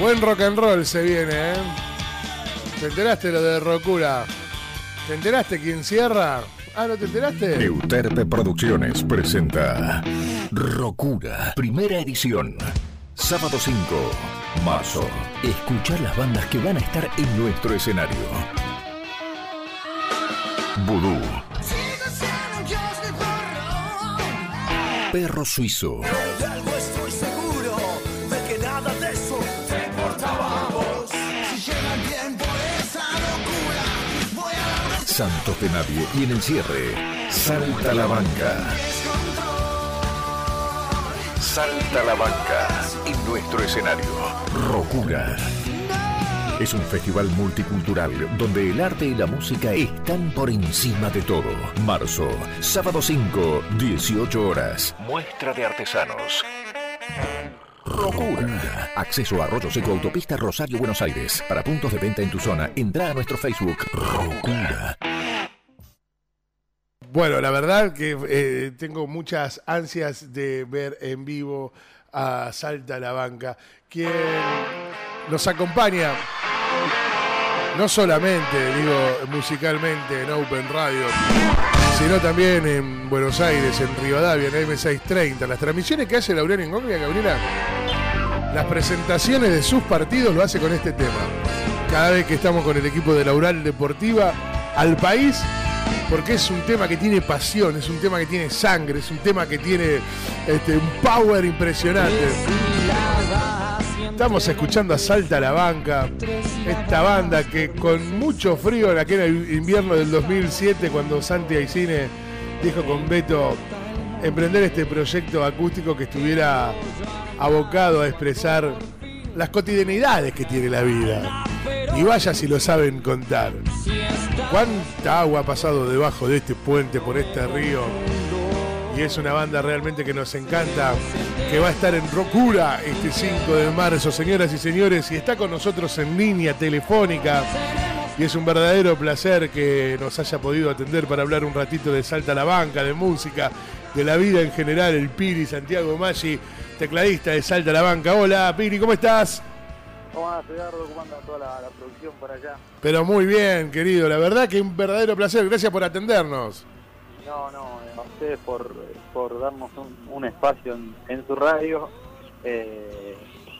Buen rock and roll se viene, ¿eh? ¿Te enteraste lo de Rocura? ¿Te enteraste quién cierra? Ah, ¿no te enteraste? Euterpe Producciones presenta Rocura, primera edición. Sábado 5, marzo. Escuchar las bandas que van a estar en nuestro escenario. Voodoo. Perro Suizo. Santos de Nadie. Y en el cierre, Salta la Banca. Salta la Banca. En nuestro escenario, Rocura. Es un festival multicultural donde el arte y la música están por encima de todo. Marzo, sábado 5, 18 horas. Muestra de artesanos. Rocura. Acceso a Arroyo Seco Autopista Rosario Buenos Aires. Para puntos de venta en tu zona, entra a nuestro Facebook. Rocura. Bueno, la verdad que eh, tengo muchas ansias de ver en vivo a Salta la Banca, quien nos acompaña no solamente, digo, musicalmente en Open Radio, sino también en Buenos Aires, en Rivadavia, en M630. Las transmisiones que hace Laureano Ingoglia, Gabriela, las presentaciones de sus partidos lo hace con este tema. Cada vez que estamos con el equipo de Laural Deportiva, al país, porque es un tema que tiene pasión, es un tema que tiene sangre, es un tema que tiene este, un power impresionante. Estamos escuchando a Salta la Banca, esta banda que con mucho frío en aquel invierno del 2007, cuando Santi Aicine dijo con Beto emprender este proyecto acústico que estuviera abocado a expresar las cotidianidades que tiene la vida. Y vaya si lo saben contar. ¿Cuánta agua ha pasado debajo de este puente, por este río? Y es una banda realmente que nos encanta, que va a estar en Rocura este 5 de marzo, señoras y señores, y está con nosotros en línea telefónica. Y es un verdadero placer que nos haya podido atender para hablar un ratito de Salta a la Banca, de música, de la vida en general, el Piri Santiago Maggi, tecladista de Salta a la Banca. Hola, Piri, ¿cómo estás? ¿Cómo andás, Edgardo? ¿Cómo anda toda la, la producción por allá? Pero muy bien, querido, la verdad que un verdadero placer, gracias por atendernos. No, no, eh, a ustedes por, por darnos un, un espacio en, en su radio. eh,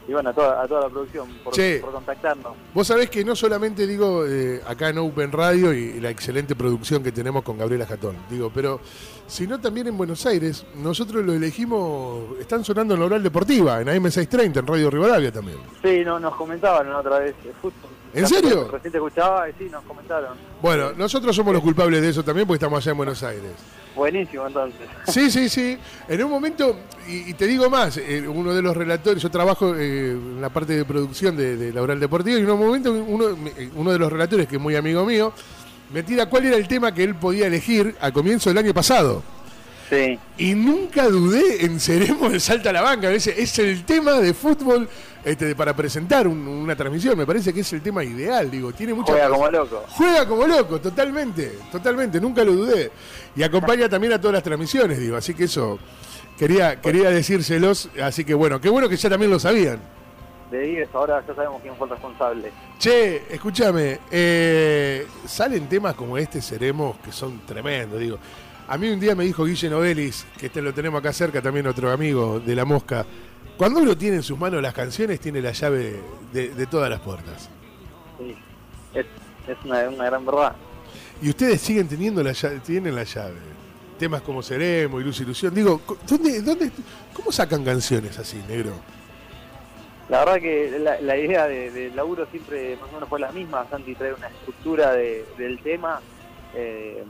y bueno, a toda, a toda la producción por, Che. por contactarnos. Vos sabés que no solamente digo eh, acá en Open Radio y, la excelente producción que tenemos con Gabriela Jatón, digo, pero sino también en Buenos Aires, nosotros lo elegimos, están sonando en la oral deportiva, en AM630, en Radio Rivadavia también. Sí, no, nos comentaban otra vez de fútbol. ¿En serio? Recién te escuchaba y sí, nos comentaron. Bueno, nosotros somos los culpables de eso también porque estamos allá en Buenos Aires. Buenísimo, entonces. Sí, sí, sí. En un momento, y, y te digo más, eh, uno de los relatores, yo trabajo eh, en la parte de producción de, de la oral deportiva, y en un momento uno, eh, uno de los relatores, que es muy amigo mío, me tira cuál era el tema que él podía elegir al comienzo del año pasado. Sí. Y nunca dudé en Seremos de Salta a la Banca. Me dice, Es el tema de fútbol este, para presentar un- una transmisión. Me parece que es el tema ideal. Digo, tiene mucha Juega como loco. Juega como loco, totalmente, totalmente, nunca lo dudé. Y acompaña también a todas las transmisiones, digo, así que eso quería, quería decírselos, así que bueno, qué bueno que ya también lo sabían. De 10, ahora ya sabemos quién fue el responsable. Che, escúchame, eh, salen temas como este, Seremos, que son tremendos, digo. A mí un día me dijo Guille Novelis, que este lo tenemos acá cerca, también otro amigo de La Mosca, cuando uno tiene en sus manos las canciones, tiene la llave de, de todas las puertas. Sí. Es, es una, una gran verdad. Y ustedes siguen teniendo la llave, tienen la llave. Temas como Seremo y Luz Ilusión. Digo, ¿dónde, dónde, ¿cómo sacan canciones así, negro? La verdad que la, la idea de- del laburo siempre más o menos fue la misma. Santi trae una estructura de- del tema. eh,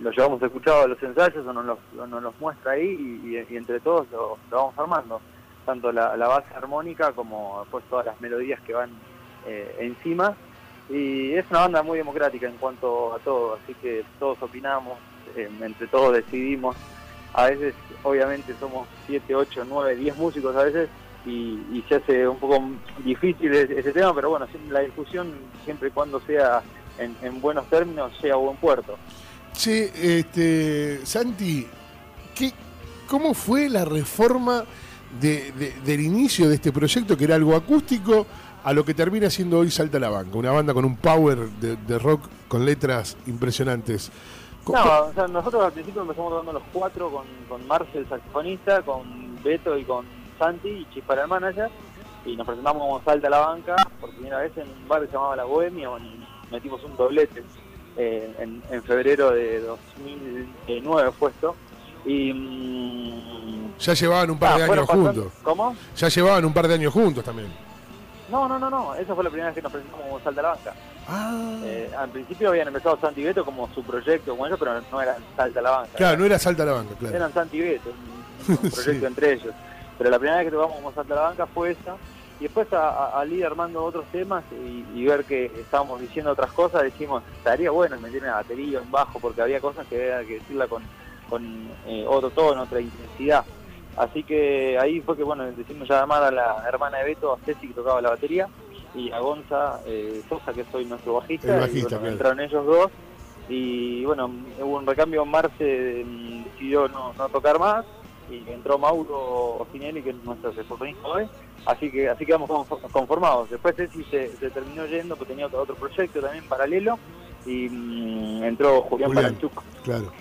lo llevamos escuchado a los ensayos o nos los, muestra ahí y, entre todos lo, vamos armando. Tanto la, base armónica como después todas las melodías que van eh, encima. Y es una banda muy democrática en cuanto a todo, así que todos opinamos, eh, entre todos decidimos. A veces, obviamente, somos 7, 8, 9, 10 músicos a veces y, y se hace un poco difícil ese, tema, pero bueno, la discusión, siempre y cuando sea en, en buenos términos, sea a buen puerto. Che, este, Santi, ¿qué, ¿cómo fue la reforma de- de- del inicio de este proyecto, que era algo acústico, a lo que termina siendo hoy Salta la Banca, una banda con un power de, de rock con letras impresionantes. No, o sea, nosotros al principio empezamos tocando los cuatro con, con Marce, el saxofonista, con Beto y con Santi y Chispara el manager. Y nos presentamos como Salta a la Banca por primera vez en un bar que se llamaba La Bohemia, donde metimos un doblete eh, en, en febrero de 2009 fue esto. Y. mm, Ya llevaban un par ah, de años pasando- juntos. ¿Cómo? Ya llevaban un par de años juntos también. No, no, no, no. Esa fue la primera vez que nos presentamos como Salta a la Banca. Ah. Eh, al principio habían empezado Santi Beto como su proyecto, como ellos, pero no eran Salta a la Banca. Claro, no era Salta la Banca, claro. eran Santi Beto, un, un proyecto Sí. entre ellos. Pero la primera vez que tocamos como Salta a la Banca fue esa. Y después a, al ir armando otros temas y, y ver que estábamos diciendo otras cosas, decimos, estaría bueno meter una batería, un bajo, porque había cosas que había que decirla con, con eh, otro tono, otra intensidad. Así que ahí fue que, bueno, decidimos llamar a la hermana de Beto, a Ceci, que tocaba la batería, y a Gonza eh, Sosa, que soy nuestro bajista. Y, bajista, bueno, claro. entraron ellos dos. Y bueno, hubo un recambio, Marce mm, decidió no, no tocar más y entró Mauro Ocinelli, que es nuestro saxofonista hoy, así que así quedamos confo- conformados. Después Ceci se, se terminó yendo, porque tenía otro, otro proyecto también paralelo, y mm, entró Julián, Julián. Paranchuk. Claro.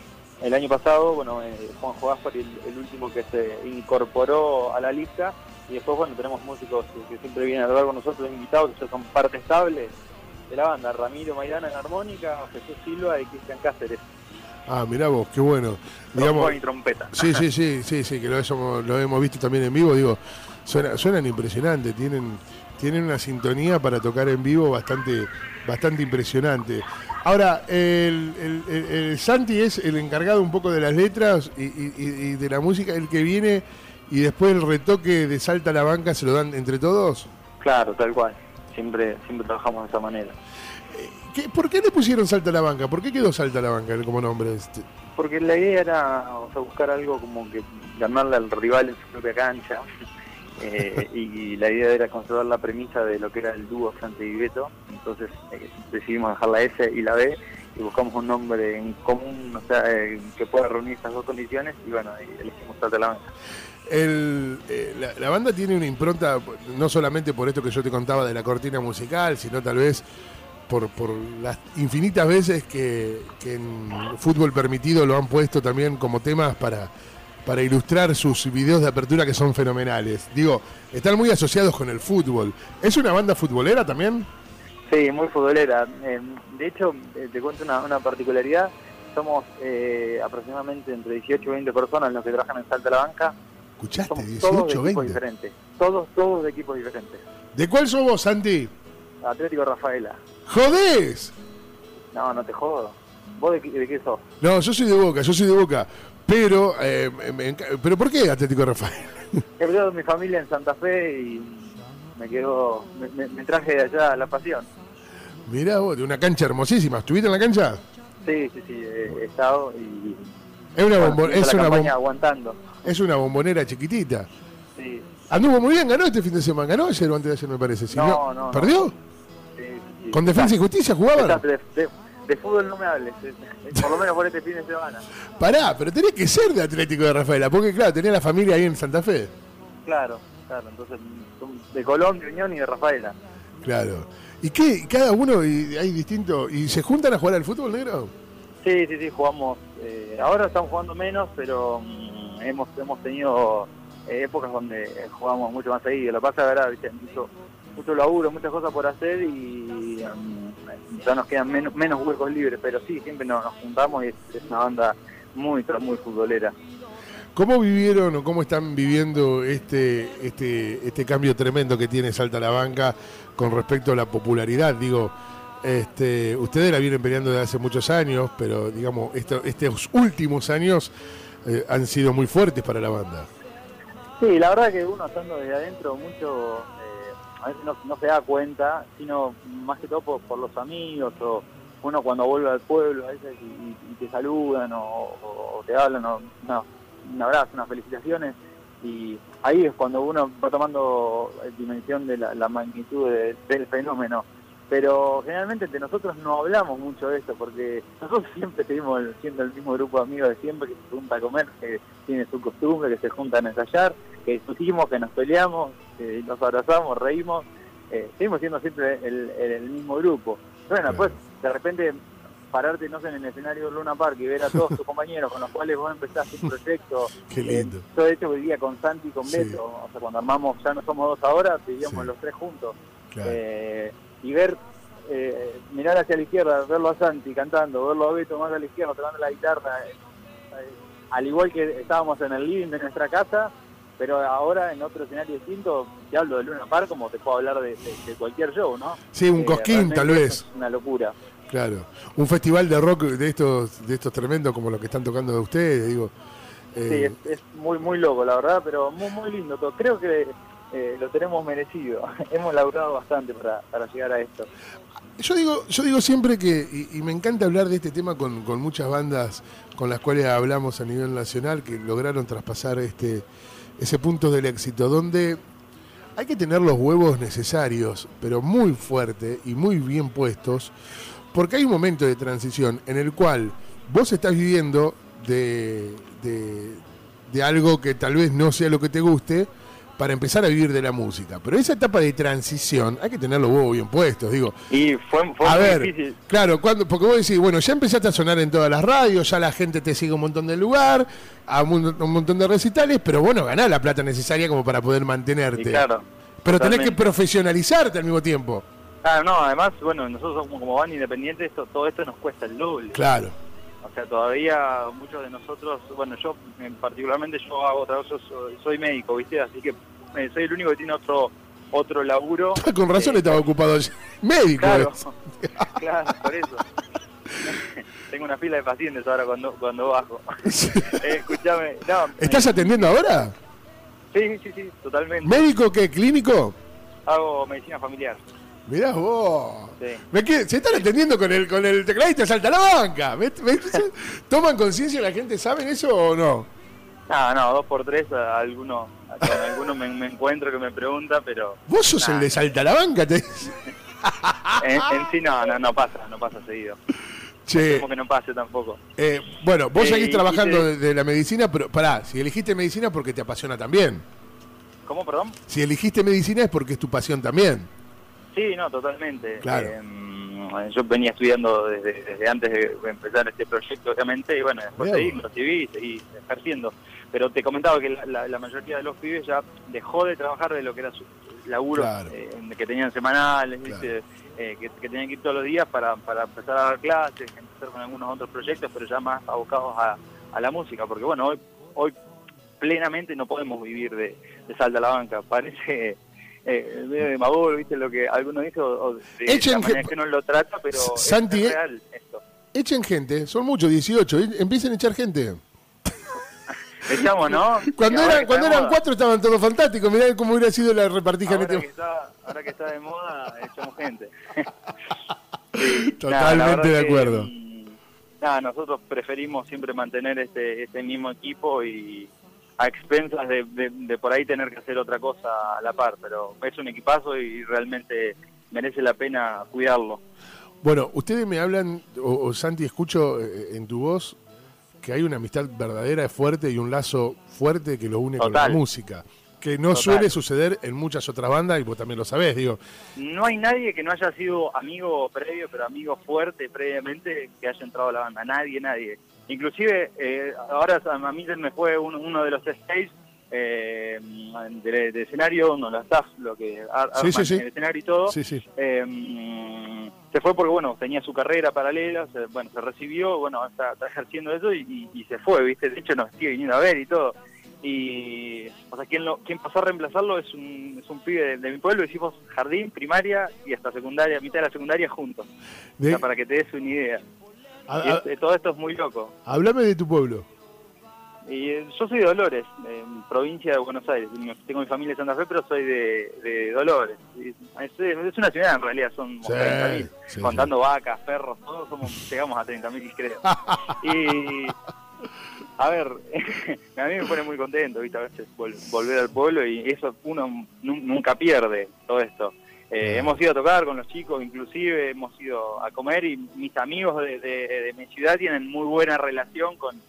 El año pasado, bueno, eh, Juanjo Gaspar, el, el último que se incorporó a la lista, y después, bueno, tenemos músicos que, que siempre vienen a hablar con nosotros, invitados, que son parte estable de la banda, Ramiro Maidana en armónica, Jesús Silva y Cristian Cáceres, Ah, mirá vos, qué bueno. Digamos, y trompeta. Sí, sí, sí, sí, sí, que lo hemos, lo hemos visto también en vivo, digo, suena, suenan impresionantes, tienen, tienen una sintonía para tocar en vivo bastante, bastante impresionante. Ahora, el, el- el- el Santi es el encargado un poco de las letras y, y- y- y de la música, el que viene y después el retoque de Salta a la banca se lo dan entre todos. Claro, tal cual. Siempre, siempre trabajamos de esa manera. ¿Qué- ¿Por qué le pusieron Salta a la banca? ¿Por qué quedó Salta a la banca como nombre? Este, Porque la idea era o sea, buscar algo como que ganarle al rival en su propia cancha. Eh, y la idea era conservar la premisa de lo que era el dúo Santi y Beto. Entonces eh, decidimos dejar la S y la B y buscamos un nombre en común o sea, eh, que pueda reunir estas dos condiciones y bueno, elegimos Salta a la la, la banda tiene una impronta, no solamente por esto que yo te contaba de la cortina musical, sino tal vez por, por las infinitas veces que, que en fútbol permitido lo han puesto también como temas para, para ilustrar sus videos de apertura que son fenomenales. Digo, están muy asociados con el fútbol. ¿Es una banda futbolera también? Sí, muy futbolera. Eh, de hecho, eh, te cuento una, una particularidad. Somos eh, aproximadamente entre 18 y 20 personas los que trabajan en Salta a la Banca. ¿Escuchaste? Somos todos de 18, equipos 20. diferentes. Todos, todos de equipos diferentes. ¿De cuál sos vos, Santi? Atlético Rafaela. ¡Jodés! No, no te jodo. ¿Vos de, qué- de qué sos? No, yo soy de Boca, yo soy de Boca. Pero, eh, me ¿pero por qué Atlético de Rafael? He perdido mi familia en Santa Fe y me quedó, me, me- traje de allá la pasión. Mirá vos, de una cancha hermosísima. ¿Estuviste en la cancha? Sí, sí, sí, he, he estado y Es una, hice es, una bom- aguantando. es una bombonera chiquitita. Sí, Anduvo muy bien, ganó este fin de semana. Ganó ayer o antes de ayer, me parece. Si No, no, no. ¿Perdió? sí, sí, sí. ¿Con Defensa y Justicia jugaban? De, de- de fútbol no me hables, por lo menos por este fin de semana. Pará, pero tenés que ser de Atlético de Rafaela, porque claro, tenía la familia ahí en Santa Fe. Claro, claro, entonces son de Colón, de Unión y de Rafaela. Claro. ¿Y qué? ¿Cada uno y hay distinto? ¿Y se juntan a jugar al fútbol negro? Sí, sí, sí, jugamos. eh, ahora estamos jugando menos, pero mm, hemos hemos tenido eh, épocas donde jugamos mucho más seguido. Lo que pasa es que ahora mucho, mucho laburo, muchas cosas por hacer y mm, ya nos quedan menos, menos huecos libres, pero sí, siempre nos, nos juntamos y es, es una banda muy, pero muy futbolera. ¿Cómo vivieron o cómo están viviendo este, este, este cambio tremendo que tiene Salta la Banca con respecto a la popularidad? Digo, este, ustedes la vienen peleando desde hace muchos años, pero digamos, esto- estos últimos años eh, han sido muy fuertes para la banda. Sí, la verdad que uno estando desde adentro mucho, a veces no, se da cuenta, sino más que todo por, los amigos o uno cuando vuelve al pueblo a veces y, te saludan o, te hablan, o, un abrazo, unas felicitaciones y ahí es cuando uno va tomando dimensión de la, magnitud de- del fenómeno. Pero generalmente entre nosotros no hablamos mucho de esto porque nosotros siempre seguimos siendo el mismo grupo de amigos de siempre que se junta a comer, que tiene su costumbre, que se juntan a ensayar que discutimos, que nos peleamos, que nos abrazamos, reímos, eh, seguimos siendo siempre el, el- el mismo grupo. Bueno, después de repente pararte, no sé, en el escenario de Luna Park y ver a todos tus compañeros con los cuales vos empezaste un proyecto. Qué lindo. Eh, yo de hecho vivía con Santi y con Sí. Beto, o sea, cuando armamos, ya no somos dos ahora, vivíamos Sí. los tres juntos. Claro. Eh, y ver, eh, mirar hacia la izquierda, verlo a Santi cantando, verlo a Beto más a la izquierda tocando la guitarra, eh, al igual que estábamos en el living de nuestra casa, pero ahora en otro escenario distinto, te hablo de Luna Park como te puedo hablar de, de- de cualquier show, ¿no? Sí, un Eh, cosquín tal vez. Una locura. Claro. Un festival de rock de estos, de estos tremendos como los que están tocando de ustedes, digo. Sí, Eh, es, es muy muy loco, la verdad, pero muy muy lindo todo. Creo que eh, lo tenemos merecido. Hemos laburado bastante para, para llegar a esto. Yo digo, yo digo siempre que, y, y me encanta hablar de este tema con, con muchas bandas con las cuales hablamos a nivel nacional que lograron traspasar este ese punto del éxito, donde hay que tener los huevos necesarios, pero muy fuerte y muy bien puestos, porque hay un momento de transición en el cual vos estás viviendo de, de, de algo que tal vez no sea lo que te guste, para empezar a vivir de la música. Pero esa etapa de transición hay que tener los huevos bien puestos, digo. Y fue, fue A muy ver, difícil. claro, cuando, porque vos decís, bueno, ya empezaste a sonar en todas las radios, ya la gente te sigue un montón de lugar, a un, un montón de recitales, pero bueno, ganás la plata necesaria como para poder mantenerte. Y claro. pero tenés que profesionalizarte al mismo tiempo. Claro, no, además, bueno, nosotros somos como banda independiente, esto, todo esto nos cuesta el doble. Claro. O sea, todavía muchos de nosotros, bueno, yo en particularmente yo hago otra cosa, soy, soy médico, ¿viste? Así que eh, soy el único que tiene otro otro laburo. Con razón Eh, estaba ocupado. Médico. Claro, claro, por eso. Tengo una fila de pacientes ahora cuando cuando bajo. Eh, escuchame, no. ¿Estás atendiendo ahora? Sí, sí, sí, totalmente. ¿Médico qué? ¿Clínico? Hago medicina familiar. Mirá vos. Sí. Me qued- se están atendiendo con el, con el tecladista, salta la banca. ¿Toman conciencia la gente? ¿Saben eso o no? No, no, dos por tres, a alguno, con alguno me, me encuentro que me pregunta, pero Vos sos Nah. el de salta la banca. Te... en, en sí no, no, no pasa, no pasa seguido. Che, Como que no pase tampoco. eh, bueno, vos Eh, seguís trabajando te- de, de la medicina, pero pará, si elegiste medicina es porque te apasiona también. ¿Cómo, perdón? Si elegiste medicina es porque es tu pasión también. Sí, no, totalmente. Claro. Eh, yo venía estudiando desde, desde antes de empezar este proyecto, obviamente, y bueno, después seguí, me recibí y seguí ejerciendo. Pero te comentaba que la, la- la mayoría de los pibes ya dejó de trabajar de lo que era su laburo Claro. eh, que tenían semanales, Claro. ¿viste? Eh, que, que tenían que ir todos los días para, para empezar a dar clases, empezar con algunos otros proyectos, pero ya más abocados a, a la música, porque bueno, hoy, hoy plenamente no podemos vivir de, de salta a la banca. Parece eh, medio demagogo, ¿viste? Lo que alguno dice o, de Echen la que- uno lo trata, pero Santi, es, eh, real esto. Echen gente, son muchos, 18, eh, empiecen a echar gente. Echamos, ¿no? Cuando, eran, cuando cuatro estaban todos fantásticos, mirá cómo hubiera sido la repartija en este que, está, ahora que está de moda, echamos gente. Sí, Totalmente nada, de acuerdo. Nada, nosotros preferimos siempre mantener este, este mismo equipo y a expensas de, de- de por ahí tener que hacer otra cosa a la par, pero es un equipazo y realmente merece la pena cuidarlo. Bueno, ustedes me hablan, o, o Santi, escucho eh, en tu voz que hay una amistad verdadera, fuerte y un lazo fuerte que lo une con la música. Que no Total. suele suceder en muchas otras bandas y vos también lo sabés, digo. No hay nadie que no haya sido amigo previo, pero amigo fuerte previamente que haya entrado a la banda. Nadie, nadie. Inclusive, eh, ahora a mí me fue un- uno de los stage eh, de, de escenario, uno de los staff, lo que ar- Sí, arman sí, sí. el escenario y todo. Eh, se fue porque, bueno, tenía su carrera paralela, se, bueno, se recibió, bueno, está, está ejerciendo eso y, y- y se fue, ¿viste? De hecho, nos sigue viniendo a ver y todo. Y, o sea, quien, lo, quien pasó a reemplazarlo es un, es un pibe de, de mi pueblo, hicimos jardín, primaria y hasta secundaria, mitad de la secundaria juntos. O De- sea, para que te des una idea. A- Y a- es- eh, todo esto es muy loco. hablame de tu pueblo. Y eh, yo soy de Dolores, en provincia de Buenos Aires. Tengo mi familia en Santa Fe, pero soy de, de Dolores. Es, es una ciudad en realidad, son Sí, 30.000. sí, Contando vacas, perros, todos somos, llegamos a 30.000 creo. Y, a ver, a mí me pone muy contento, ¿viste? A veces vol- volver al pueblo y eso uno nu- nunca pierde todo esto. Eh, hemos ido a tocar con los chicos, inclusive hemos ido a comer y mis amigos de, de- de mi ciudad tienen muy buena relación con,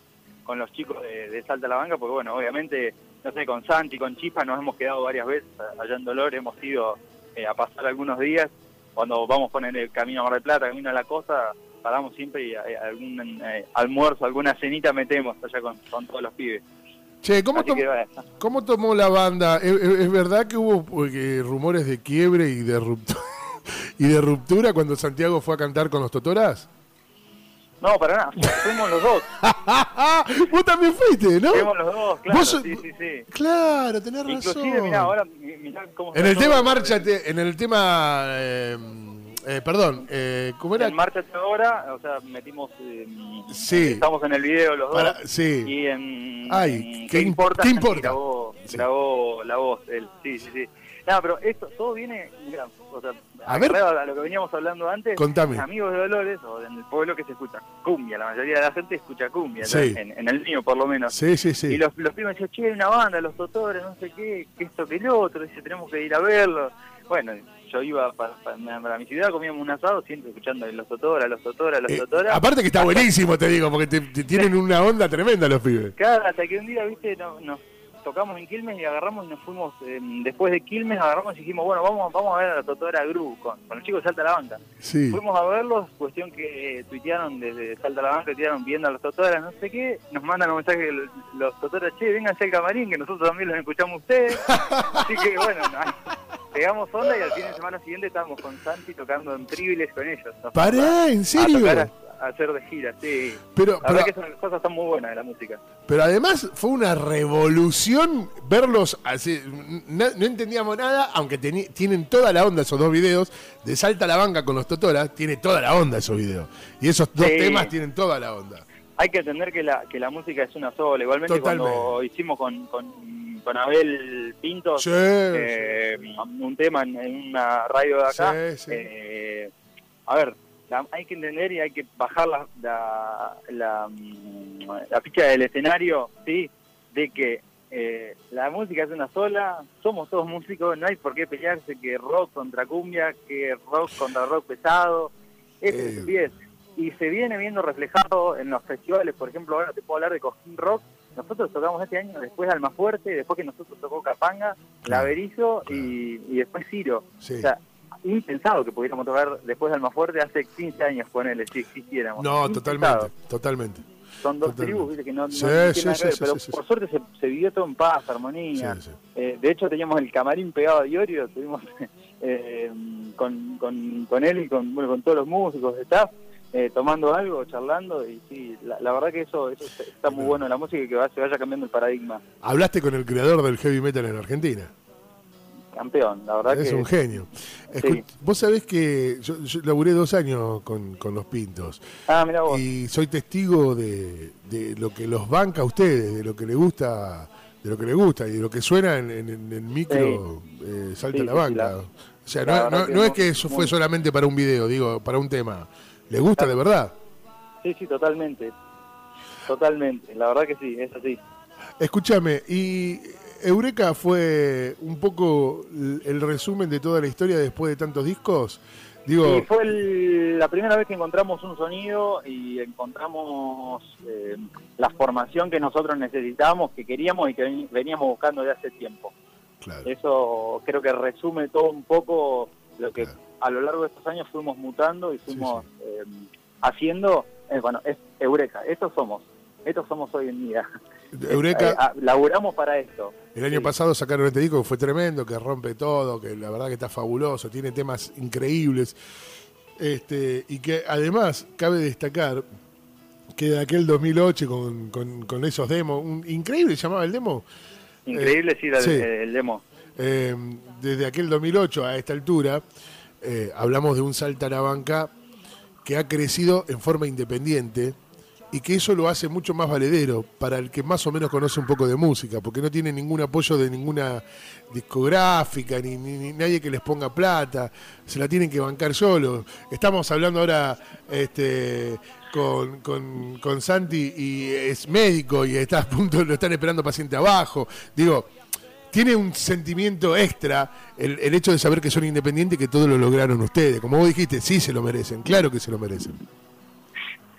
con los chicos de, de Salta a la Banca, porque bueno, obviamente no sé, con Santi, con Chispa nos hemos quedado varias veces allá en Dolor, hemos ido eh, a pasar algunos días, cuando vamos con el camino a Mar del Plata, camino a la costa, paramos siempre y eh, algún eh, almuerzo, alguna cenita metemos allá con, con todos los pibes. Che, ¿cómo, tom- que, cómo tomó la banda? ¿Es, verdad que hubo eh, rumores de quiebre y de, ruptura, y de ruptura cuando Santiago fue a cantar con los Totoras? no, para nada, fuimos los dos, Vos también fuiste, ¿no? fuimos los dos, claro, Vos sí, sí, sí. Claro, tenés razón. Inclusive, mirá, ahora, mirá cómo En el todo. tema Márchate, en el tema... eh, eh, perdón, eh, ¿cómo era? En Márchate ahora, o sea, metimos, eh, Sí. estamos en el video los dos. Sí. Y en, Ay, en ¿qué im- qué importa? Grabó, Sí. grabó la voz, él, sí, sí, sí. No, pero esto, todo viene, mira, o sea, A ver. a lo que veníamos hablando antes, Contame. amigos de Dolores, o en el pueblo que se escucha cumbia, la mayoría de la gente escucha cumbia, en, en el mío por lo menos. Sí, sí, sí. Y los, los primos decían, che, hay una banda, los Totores, no sé qué, que esto, que el otro, dice, tenemos que ir a verlo. Bueno, yo iba para, para, para mi ciudad, comíamos un asado, siempre escuchando los Totoras, los Totoras, los Eh, Totoras. aparte que está buenísimo, te digo, porque te, te tienen una onda tremenda los pibes. Claro, hasta que un día, viste, no- nos tocamos en Quilmes y agarramos y nos fuimos, eh, después de Quilmes agarramos y dijimos, bueno, vamos vamos a ver a la Totora Gru con, con los chicos de Salta a la Banca. Sí. Fuimos a verlos, cuestión que eh, tuitearon desde Salta a la Banca, tuitearon viendo a los Totoras, no sé qué, nos mandan un mensaje los, los Totoras, che, vénganse al camarín, que nosotros también los escuchamos ustedes. Así que bueno, no, pegamos onda y al fin de semana siguiente estábamos con Santi tocando en Privilege con ellos. Nos Pará, ¿en serio? a hacer de gira, sí. Pero, La pero, verdad que son cosas tan muy buenas de la música. pero además fue una revolución verlos así. No, no entendíamos nada, aunque teni- tienen toda la onda esos dos videos. De Salta a la banca con los Totoras, tiene toda la onda esos videos. Y esos dos Sí. temas tienen toda la onda. hay que entender que la, que la música es una sola. Igualmente cuando Totalmente. hicimos con, con, con Abel Pinto Sí, eh, un tema en, en una radio de acá, eh, a ver, hay que entender y hay que bajar la, la, la, mm, la ficha del escenario, ¿sí? De que eh, la música es una sola, somos todos músicos, no hay por qué pelearse que rock contra cumbia, que rock contra rock pesado, es Eh. Y se viene viendo reflejado en los festivales, por ejemplo, ahora te puedo hablar de Cojín Rock, nosotros tocamos este año después de Almafuerte, después que nosotros tocó Capanga, Laverizo claro. y, y después Ciro. Sí. O sea, impensado que pudiéramos tocar después de Almafuerte hace 15 años, ponele, si existiéramos. No, Impensado. totalmente, totalmente. Son dos totalmente. tribus, ¿viste? que no, no Sí, tienen sí, sí, ver, pero por suerte se, se vivió todo en paz, armonía. Eh, de hecho, teníamos el camarín pegado a Diorio, estuvimos eh, con, con, con él y con, bueno, con todos los músicos de staff, eh, tomando algo, charlando, y sí, la, la verdad que eso, eso está muy bueno en la música y que va, se vaya cambiando el paradigma. Hablaste con el creador del heavy metal en Argentina. Campeón, la verdad Es que... un genio. Escu- Sí. Vos sabés que yo, yo laburé dos años con, con los Pintos Ah, mira vos. y soy testigo de, de lo que los banca a ustedes, de lo que le gusta, de lo que le gusta y de lo que suena en, el micro eh, salta Sí, la banca. la- o sea, no, es que eso fue solamente para un video, digo, para un tema. Le gusta de verdad. Sí, sí, totalmente. Totalmente, la verdad que sí, es así. Escúchame, y Eureka fue un poco el resumen de toda la historia después de tantos discos. Digo, Y fue el- la primera vez que encontramos un sonido y encontramos eh, la formación que nosotros necesitábamos, que queríamos y que ven- veníamos buscando de hace tiempo. claro, Eso creo que resume todo un poco lo que Claro. a lo largo de estos años fuimos mutando y fuimos eh, haciendo. eh, bueno, es Eureka, estos somos, estos somos hoy en día. Eureka, Eh, ah, laburamos para esto. El año Sí. pasado sacaron este disco que fue tremendo, que rompe todo, que la verdad que está fabuloso, tiene temas increíbles. Este, y que además cabe destacar que de aquel 2008 con, con- con esos demos, un, increíble se llamaba el demo, Increíble, sí, la- sí. el demo. eh, desde aquel 2008 a esta altura, eh, hablamos de un Salta a la banca que ha crecido en forma independiente y que eso lo hace mucho más valedero para el que más o menos conoce un poco de música, porque no tiene ningún apoyo de ninguna discográfica, ni, nadie que les ponga plata, se la tienen que bancar solos. Estamos hablando ahora este, con, con, con Santi y es médico y está a punto, lo están esperando paciente abajo. Digo, tiene un sentimiento extra el, el hecho de saber que son independientes y que todo lo lograron ustedes. Como vos dijiste, sí se lo merecen, claro que se lo merecen.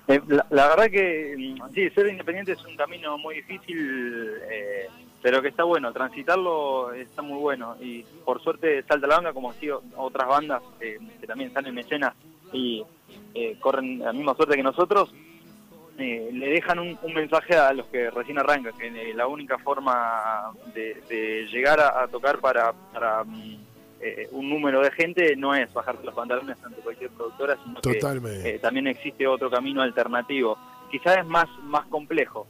Eh, la, la verdad que mm, sí, ser independiente es un camino muy difícil, eh, pero que está bueno, transitarlo está muy bueno. Y por suerte Salta la Banda, como sido otras bandas eh, que también están en escena y eh, corren la misma suerte que nosotros, le dejan un, un mensaje a los que recién arrancan, que la única forma de, de llegar a, a tocar para, para mm, eh, un número de gente no es bajarte los pantalones ante cualquier productora, sino que eh, también existe otro camino alternativo. Quizás es más, más complejo,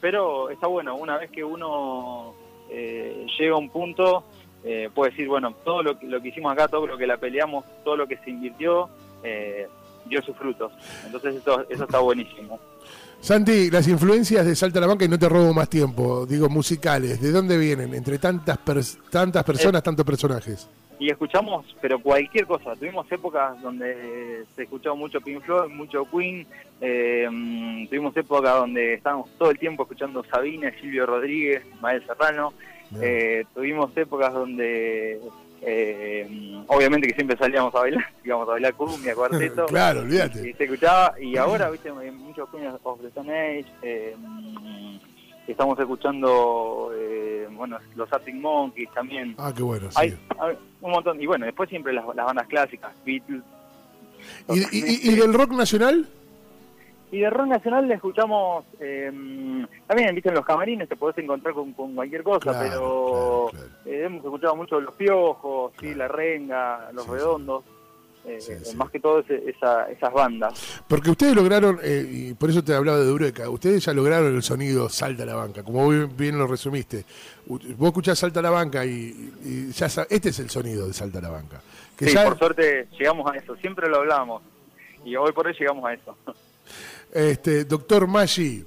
pero está bueno, una vez que uno eh, llega a un punto, eh, puede decir, bueno, todo lo, que- lo que hicimos acá, todo lo que la peleamos, todo lo que se invirtió, eh, dio sus frutos. Entonces eso, eso está buenísimo. Santi, las influencias de Salta la Banca y no te robo más tiempo, digo musicales, ¿de dónde vienen? Entre tantas pers- tantas personas, tantos personajes. Y escuchamos, pero cualquier cosa. Tuvimos épocas donde se escuchaba mucho Pink Floyd, mucho Queen. eh, mm, tuvimos épocas donde estábamos todo el tiempo escuchando Sabina, Silvio Rodríguez, Mael Serrano. Eh, tuvimos épocas donde, eh, obviamente que siempre salíamos a bailar, íbamos a bailar cumbia, cuarteto. claro, y olvídate. se escuchaba, y ahora, viste, muchos Queen of the Stone Age. eh, mm, estamos escuchando, eh, bueno, los Arctic Monkeys también. Ah, qué bueno, sí. Hay, hay un montón. Y bueno, después siempre las, las bandas clásicas, Beatles. ¿Y, y- y- y del rock nacional? Y de rock nacional le escuchamos, eh, también, viste, en los camarines te podés encontrar con, con cualquier cosa, Claro, pero claro, eh, hemos escuchado mucho Los Piojos, sí. La Renga, Los Sí, Redondos, eh, Sí, eh, sí. más que todo ese- esa, esas bandas. Porque ustedes lograron, eh, y por eso te hablaba de Eureka, ustedes ya lograron el sonido Salta a la Banca, como bien, bien lo resumiste. Vos escuchás Salta a la Banca y, y ya este es el sonido de Salta a la Banca. Que Sí, ya, por suerte llegamos a eso, siempre lo hablábamos. Y hoy por hoy llegamos a eso. este, doctor Maggi,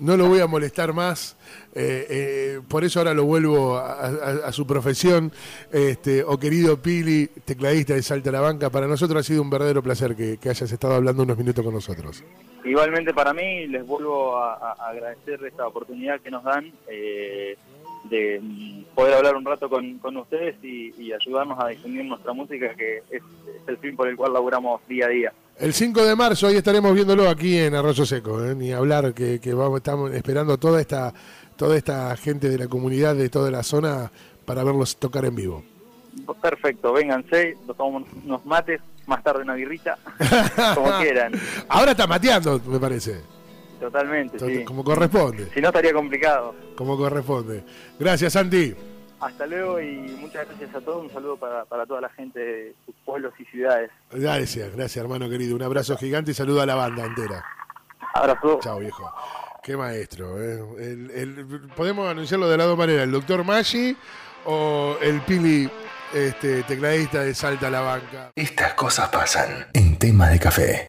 no lo voy a molestar más, eh, eh, por eso ahora lo vuelvo a, a- su profesión. Este, o querido Pili, tecladista de Salta a la Banca, para nosotros ha sido un verdadero placer que, hayas estado hablando unos minutos con nosotros. Igualmente para mí, les vuelvo a, agradecer esta oportunidad que nos dan eh, de mm, poder hablar un rato con, con ustedes y, y ayudarnos a difundir nuestra música, que es, es el fin por el cual laburamos día a día. El 5 de marzo, hoy estaremos viéndolo aquí en Arroyo Seco, ¿eh? ni hablar que, que vamos, estamos esperando toda esta, toda esta gente de la comunidad de toda la zona para verlos tocar en vivo. Perfecto, vénganse, nos tomamos unos mates, más tarde una birrita, como quieran. Ahora está mateando, me parece, Totalmente, sí. como corresponde, Si no estaría complicado. como corresponde. Gracias, Santi. Hasta luego y muchas gracias a todos. Un saludo para, para toda la gente de sus pueblos y ciudades. Gracias, gracias, hermano querido. Un abrazo gigante y saludo a la banda entera. Abrazo. Chao, viejo. Qué maestro. ¿eh? El- el- podemos anunciarlo de las dos maneras: el doctor Maggi o el Pili, este, tecladista de Salta a la Banca. Estas cosas pasan en tema de café.